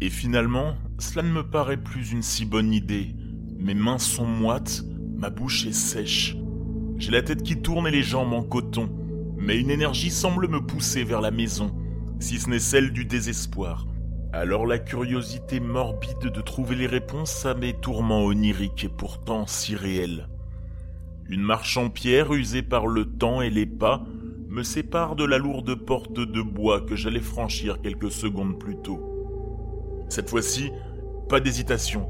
Et finalement, cela ne me paraît plus une si bonne idée. Mes mains sont moites, ma bouche est sèche. J'ai la tête qui tourne et les jambes en coton, mais une énergie semble me pousser vers la maison, si ce n'est celle du désespoir. Alors la curiosité morbide de trouver les réponses à mes tourments oniriques et pourtant si réels. Une marche en pierre usée par le temps et les pas me sépare de la lourde porte de bois que j'allais franchir quelques secondes plus tôt. Cette fois-ci, pas d'hésitation,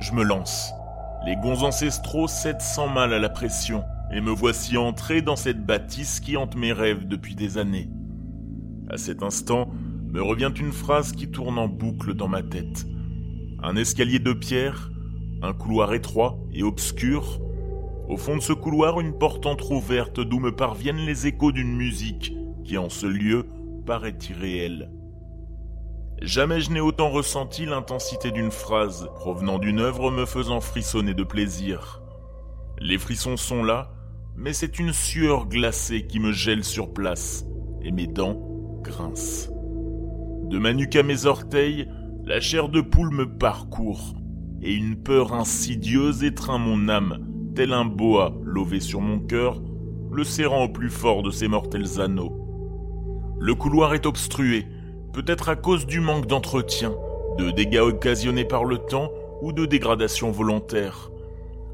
je me lance. Les gonds ancestraux cèdent sans mal à la pression, et me voici entré dans cette bâtisse qui hante mes rêves depuis des années. À cet instant, me revient une phrase qui tourne en boucle dans ma tête. Un escalier de pierre, un couloir étroit et obscur. Au fond de ce couloir, une porte entr'ouverte d'où me parviennent les échos d'une musique qui, en ce lieu, paraît irréelle. Jamais je n'ai autant ressenti l'intensité d'une phrase provenant d'une œuvre me faisant frissonner de plaisir. Les frissons sont là, mais c'est une sueur glacée qui me gèle sur place, et mes dents grincent. De ma nuque à mes orteils, la chair de poule me parcourt, et une peur insidieuse étreint mon âme, tel un boa lové sur mon cœur, le serrant au plus fort de ses mortels anneaux. Le couloir est obstrué, peut-être à cause du manque d'entretien, de dégâts occasionnés par le temps ou de dégradation volontaire.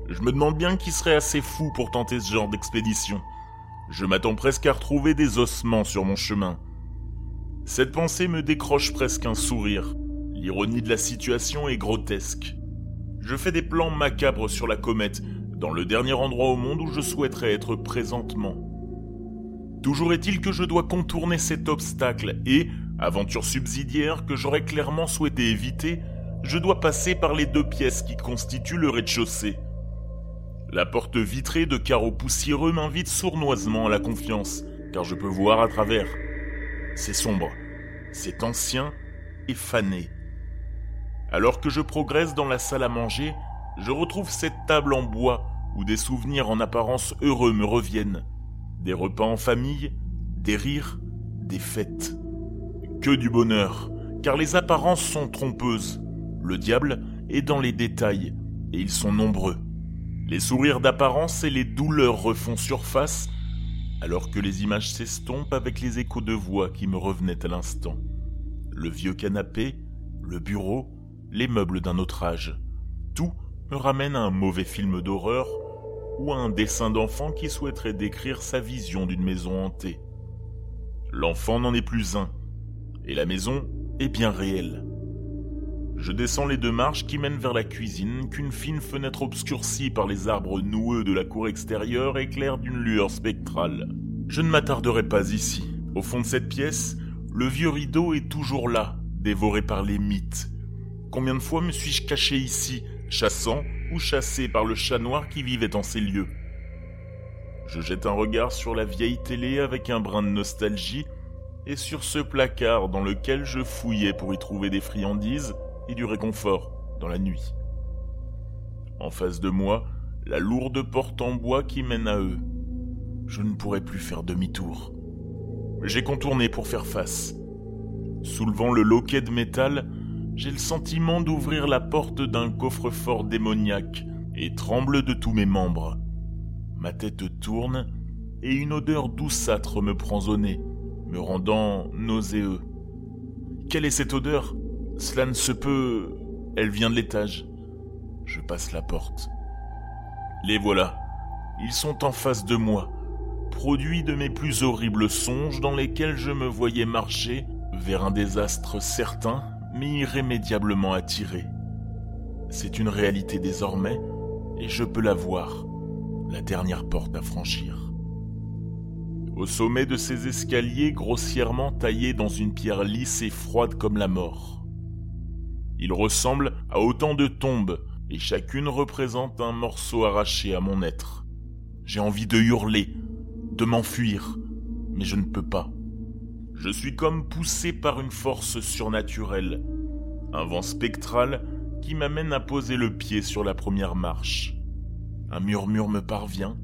Je me demande bien qui serait assez fou pour tenter ce genre d'expédition. Je m'attends presque à retrouver des ossements sur mon chemin. Cette pensée me décroche presque un sourire. L'ironie de la situation est grotesque. Je fais des plans macabres sur la comète, dans le dernier endroit au monde où je souhaiterais être présentement. Toujours est-il que je dois contourner cet obstacle et, aventure subsidiaire que j'aurais clairement souhaité éviter, je dois passer par les deux pièces qui constituent le rez-de-chaussée. La porte vitrée de carreaux poussiéreux m'invite sournoisement à la confiance, car je peux voir à travers. C'est sombre, c'est ancien et fané. Alors que je progresse dans la salle à manger, je retrouve cette table en bois où des souvenirs en apparence heureux me reviennent. Des repas en famille, des rires, des fêtes. Que du bonheur, car les apparences sont trompeuses. Le diable est dans les détails, et ils sont nombreux. Les sourires d'apparence et les douleurs refont surface alors que les images s'estompent avec les échos de voix qui me revenaient à l'instant. Le vieux canapé, le bureau, les meubles d'un autre âge, tout me ramène à un mauvais film d'horreur ou à un dessin d'enfant qui souhaiterait décrire sa vision d'une maison hantée. L'enfant n'en est plus un, et la maison est bien réelle. Je descends les deux marches qui mènent vers la cuisine qu'une fine fenêtre obscurcie par les arbres noueux de la cour extérieure éclaire d'une lueur spectrale. Je ne m'attarderai pas ici. Au fond de cette pièce, le vieux rideau est toujours là, dévoré par les mythes. Combien de fois me suis-je caché ici, chassant ou chassé par le chat noir qui vivait en ces lieux? Je jette un regard sur la vieille télé avec un brin de nostalgie et sur ce placard dans lequel je fouillais pour y trouver des friandises et du réconfort dans la nuit. En face de moi, la lourde porte en bois qui mène à eux. Je ne pourrais plus faire demi-tour. J'ai contourné pour faire face. Soulevant le loquet de métal, j'ai le sentiment d'ouvrir la porte d'un coffre-fort démoniaque et tremble de tous mes membres. Ma tête tourne et une odeur douceâtre me prend au nez, me rendant nauséeux. Quelle est cette odeur? Cela ne se peut. Elle vient de l'étage. Je passe la porte. Les voilà. Ils sont en face de moi, produits de mes plus horribles songes dans lesquels je me voyais marcher vers un désastre certain, mais irrémédiablement attiré. C'est une réalité désormais, et je peux la voir, la dernière porte à franchir. Au sommet de ces escaliers grossièrement taillés dans une pierre lisse et froide comme la mort, ils ressemblent à autant de tombes, et chacune représente un morceau arraché à mon être. J'ai envie de hurler, de m'enfuir, mais je ne peux pas. Je suis comme poussé par une force surnaturelle, un vent spectral qui m'amène à poser le pied sur la première marche. Un murmure me parvient,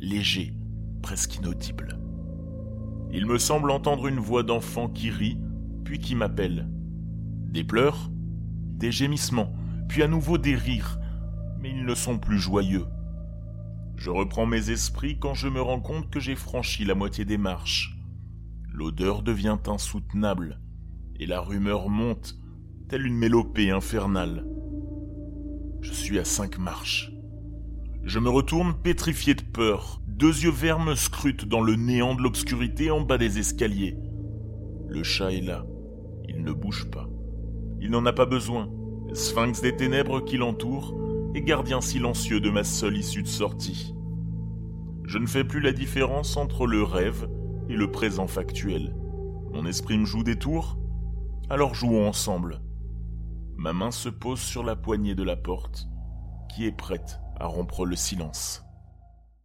léger, presque inaudible. Il me semble entendre une voix d'enfant qui rit, puis qui m'appelle. Des pleurs des gémissements, puis à nouveau des rires, mais ils ne sont plus joyeux. Je reprends mes esprits quand je me rends compte que j'ai franchi la moitié des marches. L'odeur devient insoutenable, et la rumeur monte, telle une mélopée infernale. Je suis à cinq marches. Je me retourne pétrifié de peur. Deux yeux verts me scrutent dans le néant de l'obscurité en bas des escaliers. Le chat est là. Il ne bouge pas. Il n'en a pas besoin. Sphinx des ténèbres qui l'entoure et gardien silencieux de ma seule issue de sortie. Je ne fais plus la différence entre le rêve et le présent factuel. Mon esprit me joue des tours Alors jouons ensemble. Ma main se pose sur la poignée de la porte, qui est prête à rompre le silence.